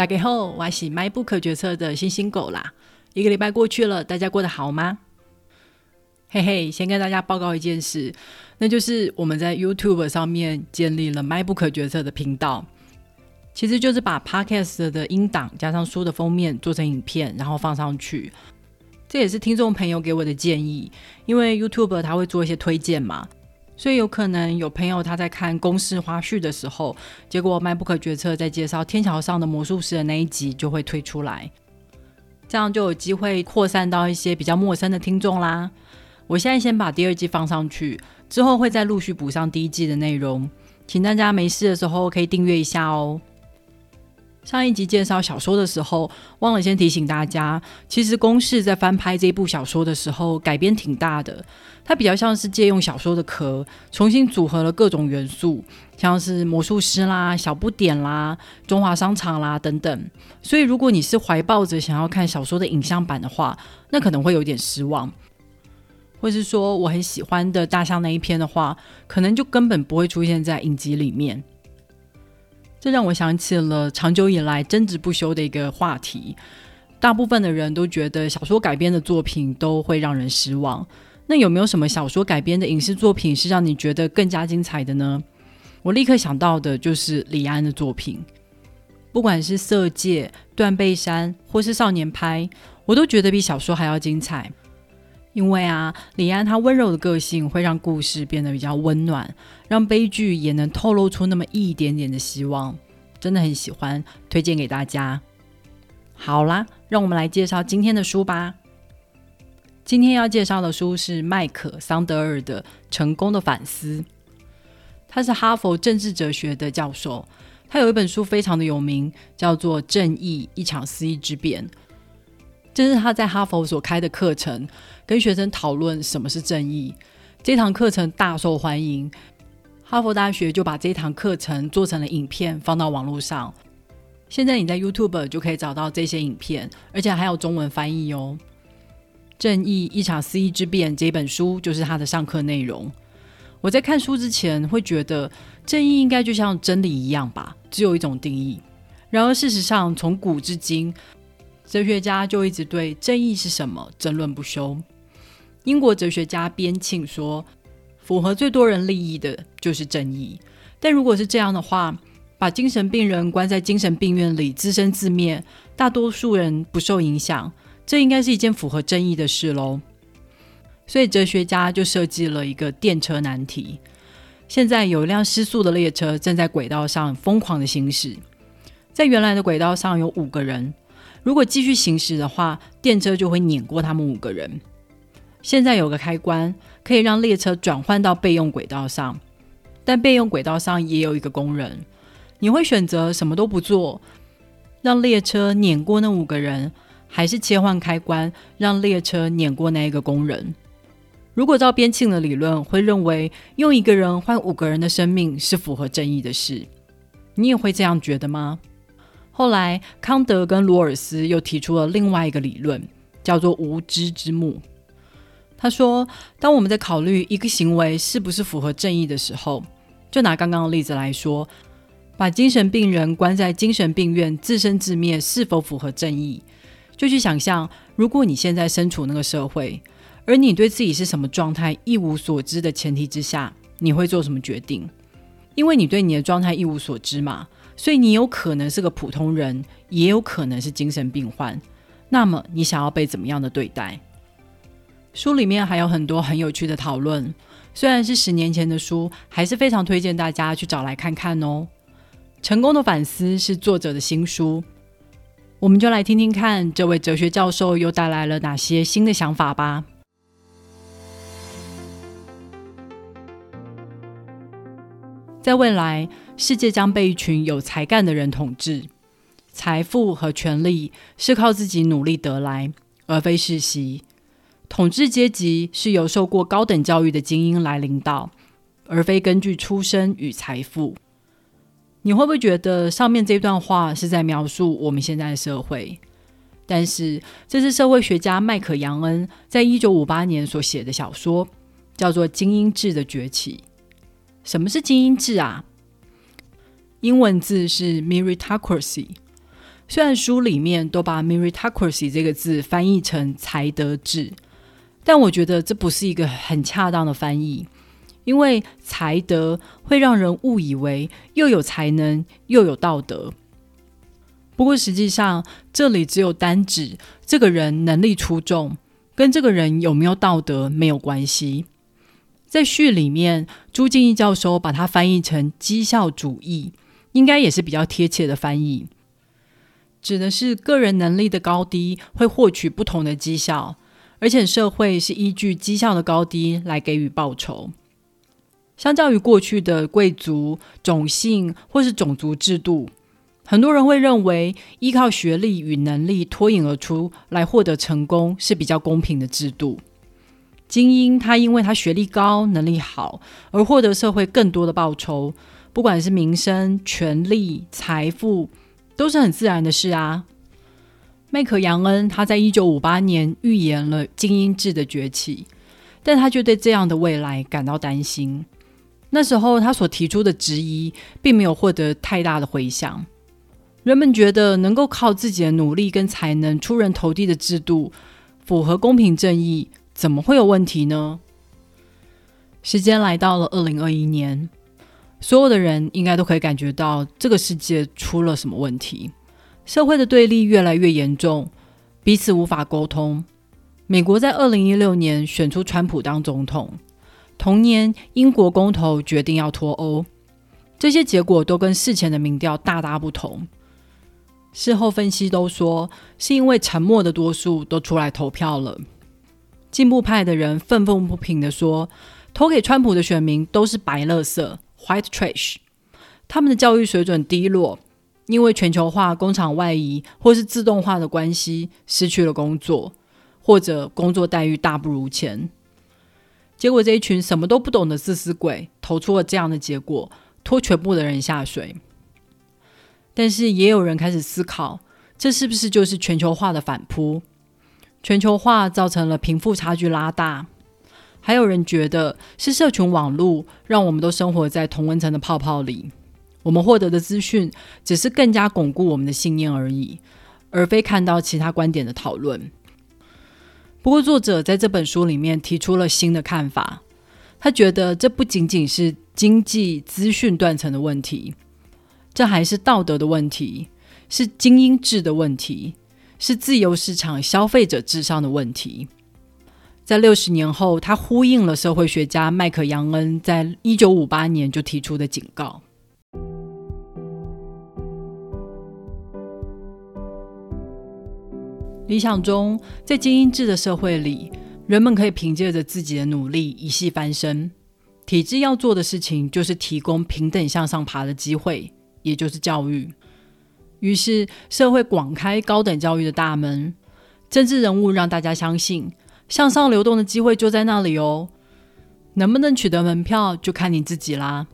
大家好，我是迈不可决策的星星狗啦。一个礼拜过去了，大家过得好吗？嘿嘿，先跟大家报告一件事，那就是我们在 YouTube 上面建立了迈不可决策的频道，其实就是把 Podcast 的音档加上书的封面做成影片，然后放上去。这也是听众朋友给我的建议，因为 YouTube 它会做一些推荐嘛。所以有可能有朋友他在看公式花絮的时候，结果迈不可决策在介绍天桥上的魔术师的那一集就会推出来，这样就有机会扩散到一些比较陌生的听众啦。我现在先把第二季放上去，之后会再陆续补上第一季的内容，请大家没事的时候可以订阅一下哦。上一集介绍小说的时候，忘了先提醒大家，其实公式在翻拍这部小说的时候改编挺大的。它比较像是借用小说的壳，重新组合了各种元素，像是魔术师啦、小不点啦、中华商场啦等等。所以，如果你是怀抱着想要看小说的影像版的话，那可能会有点失望。或是说我很喜欢的大象那一篇的话，可能就根本不会出现在影集里面。这让我想起了长久以来争执不休的一个话题：大部分的人都觉得小说改编的作品都会让人失望。那有没有什么小说改编的影视作品是让你觉得更加精彩的呢？我立刻想到的就是李安的作品，不管是《色戒》《断背山》或是《少年派》，我都觉得比小说还要精彩。因为啊，李安他温柔的个性会让故事变得比较温暖，让悲剧也能透露出那么一点点的希望。真的很喜欢，推荐给大家。好啦，让我们来介绍今天的书吧。今天要介绍的书是麦克桑德尔的《成功的反思》。他是哈佛政治哲学的教授，他有一本书非常的有名，叫做《正义：一场肆意之变》。这是他在哈佛所开的课程，跟学生讨论什么是正义。这堂课程大受欢迎，哈佛大学就把这堂课程做成了影片，放到网络上。现在你在 YouTube 就可以找到这些影片，而且还有中文翻译哦。《正义：一场肆意之变》这本书就是他的上课内容。我在看书之前会觉得，正义应该就像真理一样吧，只有一种定义。然而事实上，从古至今。哲学家就一直对正义是什么争论不休。英国哲学家边沁说：“符合最多人利益的就是正义。”但如果是这样的话，把精神病人关在精神病院里自生自灭，大多数人不受影响，这应该是一件符合正义的事喽。所以哲学家就设计了一个电车难题。现在有一辆失速的列车正在轨道上疯狂的行驶，在原来的轨道上有五个人。如果继续行驶的话，电车就会碾过他们五个人。现在有个开关可以让列车转换到备用轨道上，但备用轨道上也有一个工人。你会选择什么都不做，让列车碾过那五个人，还是切换开关让列车碾过那一个工人？如果照边沁的理论，会认为用一个人换五个人的生命是符合正义的事。你也会这样觉得吗？后来，康德跟罗尔斯又提出了另外一个理论，叫做“无知之幕”。他说，当我们在考虑一个行为是不是符合正义的时候，就拿刚刚的例子来说，把精神病人关在精神病院自生自灭是否符合正义？就去想象，如果你现在身处那个社会，而你对自己是什么状态一无所知的前提之下，你会做什么决定？因为你对你的状态一无所知嘛。所以你有可能是个普通人，也有可能是精神病患。那么你想要被怎么样的对待？书里面还有很多很有趣的讨论。虽然是十年前的书，还是非常推荐大家去找来看看哦。成功的反思是作者的新书，我们就来听听看这位哲学教授又带来了哪些新的想法吧。在未来。世界将被一群有才干的人统治，财富和权力是靠自己努力得来，而非世袭。统治阶级是由受过高等教育的精英来领导，而非根据出身与财富。你会不会觉得上面这段话是在描述我们现在的社会？但是这是社会学家麦克杨恩在一九五八年所写的小说，叫做《精英制的崛起》。什么是精英制啊？英文字是 meritocracy，虽然书里面都把 meritocracy 这个字翻译成才德制，但我觉得这不是一个很恰当的翻译，因为才德会让人误以为又有才能又有道德。不过实际上，这里只有单指这个人能力出众，跟这个人有没有道德没有关系。在序里面，朱敬义教授把它翻译成绩效主义，应该也是比较贴切的翻译，指的是个人能力的高低会获取不同的绩效，而且社会是依据绩效的高低来给予报酬。相较于过去的贵族、种姓或是种族制度。很多人会认为，依靠学历与能力脱颖而出来获得成功是比较公平的制度。精英他因为他学历高、能力好而获得社会更多的报酬，不管是名声、权力、财富，都是很自然的事啊。麦克杨恩他在一九五八年预言了精英制的崛起，但他却对这样的未来感到担心。那时候他所提出的质疑，并没有获得太大的回响。人们觉得能够靠自己的努力跟才能出人头地的制度，符合公平正义，怎么会有问题呢？时间来到了二零二一年，所有的人应该都可以感觉到这个世界出了什么问题，社会的对立越来越严重，彼此无法沟通。美国在二零一六年选出川普当总统，同年英国公投决定要脱欧，这些结果都跟事前的民调大大不同。事后分析都说，是因为沉默的多数都出来投票了。进步派的人愤愤不平的说，投给川普的选民都是白乐色 （white trash），他们的教育水准低落，因为全球化、工厂外移或是自动化的关系，失去了工作，或者工作待遇大不如前。结果这一群什么都不懂的自私鬼投出了这样的结果，拖全部的人下水。但是也有人开始思考，这是不是就是全球化的反扑？全球化造成了贫富差距拉大，还有人觉得是社群网络让我们都生活在同温层的泡泡里，我们获得的资讯只是更加巩固我们的信念而已，而非看到其他观点的讨论。不过，作者在这本书里面提出了新的看法，他觉得这不仅仅是经济资讯断层的问题。这还是道德的问题，是精英制的问题，是自由市场消费者至上的问题。在六十年后，他呼应了社会学家麦克杨恩在一九五八年就提出的警告。理想中，在精英制的社会里，人们可以凭借着自己的努力一系翻身。体制要做的事情，就是提供平等向上爬的机会。也就是教育，于是社会广开高等教育的大门，政治人物让大家相信向上流动的机会就在那里哦，能不能取得门票就看你自己啦。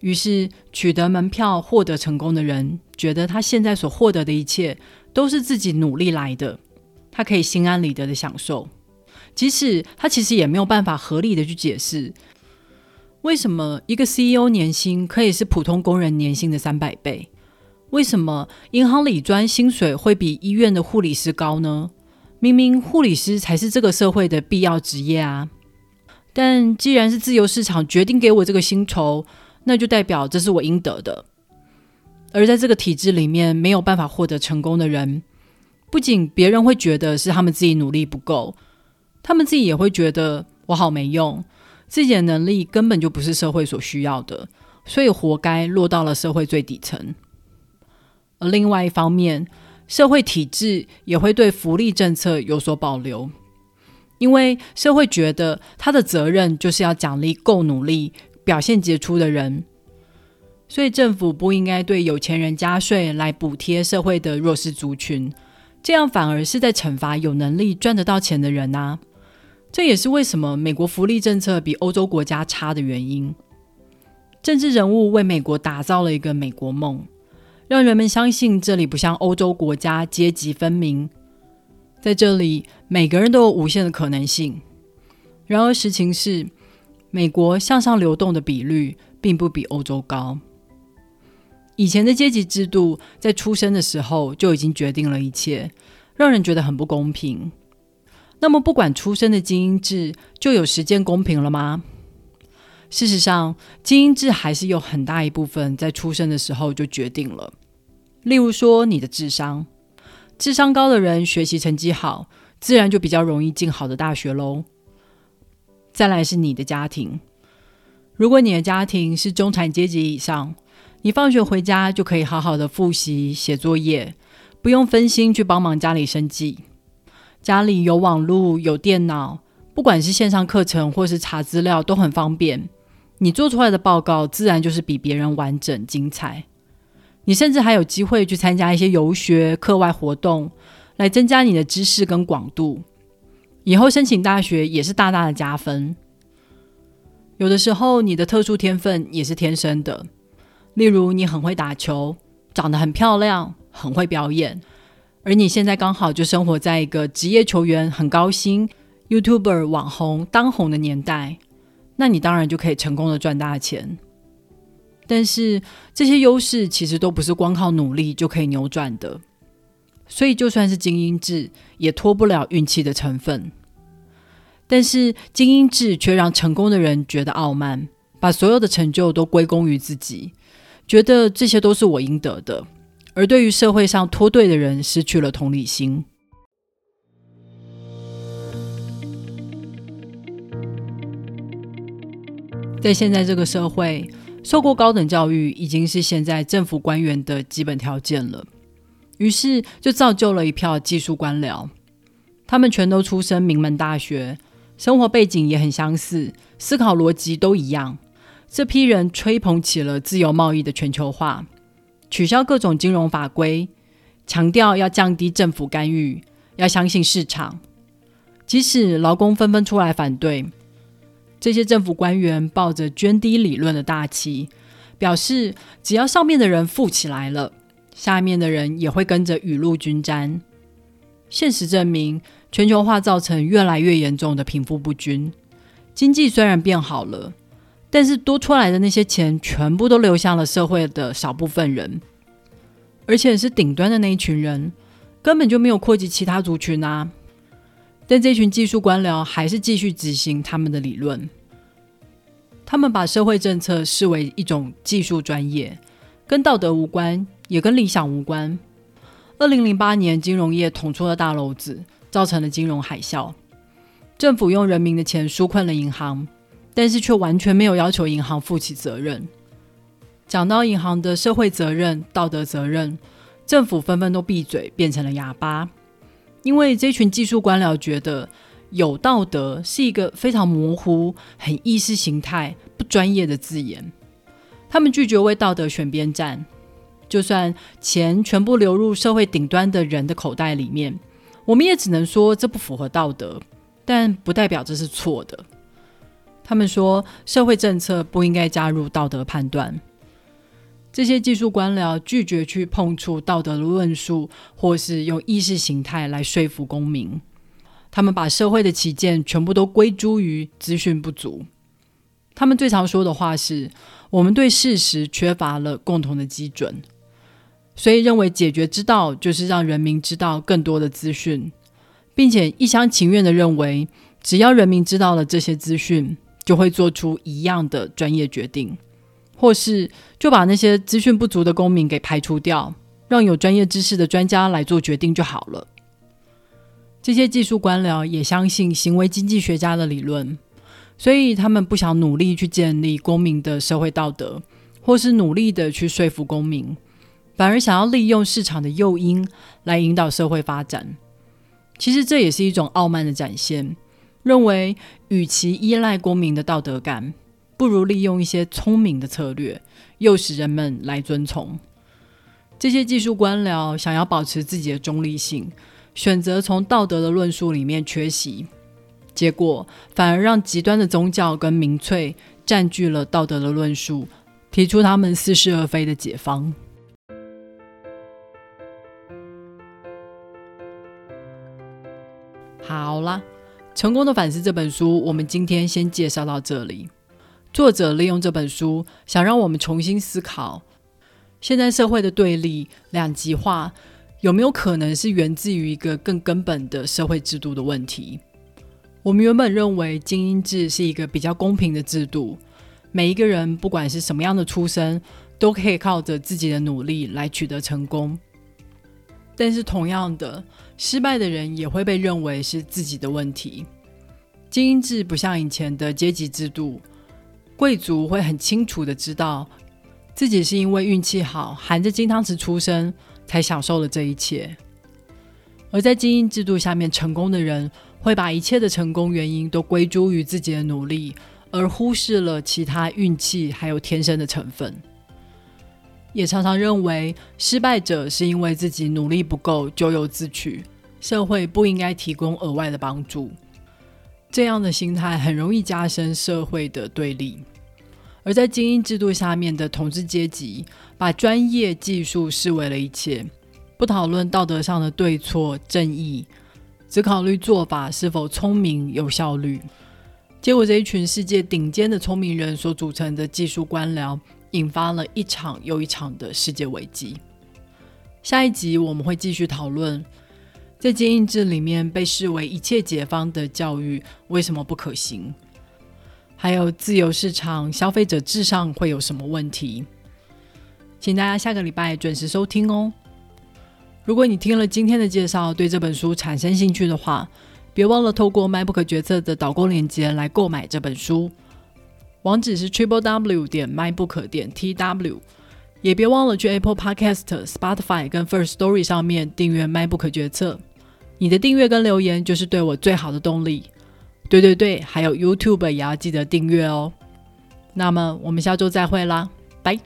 于是取得门票获得成功的人，觉得他现在所获得的一切都是自己努力来的，他可以心安理得的享受，即使他其实也没有办法合理的去解释。为什么一个 CEO 年薪可以是普通工人年薪的三百倍？为什么银行理专薪水会比医院的护理师高呢？明明护理师才是这个社会的必要职业啊！但既然是自由市场决定给我这个薪酬，那就代表这是我应得的。而在这个体制里面没有办法获得成功的人，不仅别人会觉得是他们自己努力不够，他们自己也会觉得我好没用。自己的能力根本就不是社会所需要的，所以活该落到了社会最底层。而另外一方面，社会体制也会对福利政策有所保留，因为社会觉得他的责任就是要奖励够努力、表现杰出的人，所以政府不应该对有钱人加税来补贴社会的弱势族群，这样反而是在惩罚有能力赚得到钱的人呐。这也是为什么美国福利政策比欧洲国家差的原因。政治人物为美国打造了一个美国梦，让人们相信这里不像欧洲国家阶级分明，在这里每个人都有无限的可能性。然而实情是，美国向上流动的比率并不比欧洲高。以前的阶级制度在出生的时候就已经决定了一切，让人觉得很不公平。那么，不管出生的精英制就有实践公平了吗？事实上，基因制还是有很大一部分在出生的时候就决定了。例如说，你的智商，智商高的人学习成绩好，自然就比较容易进好的大学喽。再来是你的家庭，如果你的家庭是中产阶级以上，你放学回家就可以好好的复习、写作业，不用分心去帮忙家里生计。家里有网络、有电脑，不管是线上课程或是查资料都很方便。你做出来的报告自然就是比别人完整精彩。你甚至还有机会去参加一些游学、课外活动，来增加你的知识跟广度。以后申请大学也是大大的加分。有的时候，你的特殊天分也是天生的，例如你很会打球，长得很漂亮，很会表演，而你现在刚好就生活在一个职业球员很高薪、YouTuber 网红当红的年代。那你当然就可以成功的赚大钱，但是这些优势其实都不是光靠努力就可以扭转的，所以就算是精英制，也脱不了运气的成分。但是精英制却让成功的人觉得傲慢，把所有的成就都归功于自己，觉得这些都是我应得的，而对于社会上脱队的人失去了同理心。在现在这个社会，受过高等教育已经是现在政府官员的基本条件了。于是就造就了一票技术官僚，他们全都出身名门大学，生活背景也很相似，思考逻辑都一样。这批人吹捧起了自由贸易的全球化，取消各种金融法规，强调要降低政府干预，要相信市场。即使劳工纷纷出来反对。这些政府官员抱着捐低理论的大旗，表示只要上面的人富起来了，下面的人也会跟着雨露均沾。现实证明，全球化造成越来越严重的贫富不均。经济虽然变好了，但是多出来的那些钱全部都流向了社会的少部分人，而且是顶端的那一群人，根本就没有扩及其他族群啊。但这群技术官僚还是继续执行他们的理论。他们把社会政策视为一种技术专业，跟道德无关，也跟理想无关。二零零八年，金融业捅出了大篓子，造成了金融海啸。政府用人民的钱纾困了银行，但是却完全没有要求银行负起责任。讲到银行的社会责任、道德责任，政府纷纷都闭嘴，变成了哑巴。因为这群技术官僚觉得有道德是一个非常模糊、很意识形态、不专业的字眼，他们拒绝为道德选边站。就算钱全部流入社会顶端的人的口袋里面，我们也只能说这不符合道德，但不代表这是错的。他们说社会政策不应该加入道德判断。这些技术官僚拒绝去碰触道德的论述，或是用意识形态来说服公民。他们把社会的起见全部都归诸于资讯不足。他们最常说的话是：“我们对事实缺乏了共同的基准，所以认为解决之道就是让人民知道更多的资讯，并且一厢情愿的认为，只要人民知道了这些资讯，就会做出一样的专业决定。”或是就把那些资讯不足的公民给排除掉，让有专业知识的专家来做决定就好了。这些技术官僚也相信行为经济学家的理论，所以他们不想努力去建立公民的社会道德，或是努力的去说服公民，反而想要利用市场的诱因来引导社会发展。其实这也是一种傲慢的展现，认为与其依赖公民的道德感。不如利用一些聪明的策略，诱使人们来遵从。这些技术官僚想要保持自己的中立性，选择从道德的论述里面缺席，结果反而让极端的宗教跟民粹占据了道德的论述，提出他们似是而非的解方。好啦，成功的反思这本书，我们今天先介绍到这里。作者利用这本书，想让我们重新思考：现在社会的对立、两极化，有没有可能是源自于一个更根本的社会制度的问题？我们原本认为精英制是一个比较公平的制度，每一个人不管是什么样的出身，都可以靠着自己的努力来取得成功。但是同样的，失败的人也会被认为是自己的问题。精英制不像以前的阶级制度，贵族会很清楚的知道自己是因为运气好，含着金汤匙出生，才享受了这一切。而在精英制度下面成功的人，会把一切的成功原因都归诸于自己的努力，而忽视了其他运气还有天生的成分。也常常认为失败者是因为自己努力不够，咎由自取，社会不应该提供额外的帮助。这样的心态很容易加深社会的对立。而在精英制度下面的统治阶级，把专业技术视为了一切，不讨论道德上的对错正义，只考虑做法是否聪明有效率。结果，这一群世界顶尖的聪明人所组成的技术官僚。引发了一场又一场的世界危机。下一集我们会继续讨论，在精英制里面被视为一切解放的教育为什么不可行，还有自由市场、消费者至上会有什么问题？请大家下个礼拜准时收听哦。如果你听了今天的介绍，对这本书产生兴趣的话，别忘了透过 MyBook 决策的导购链接来购买这本书。网址是 triple w 点 mybook 点 tw，也别忘了去 Apple Podcast、Spotify 跟 First Story 上面订阅 MyBook 决策。你的订阅跟留言就是对我最好的动力。对对对，还有 YouTube 也要记得订阅哦。那么我们下周再会啦，拜。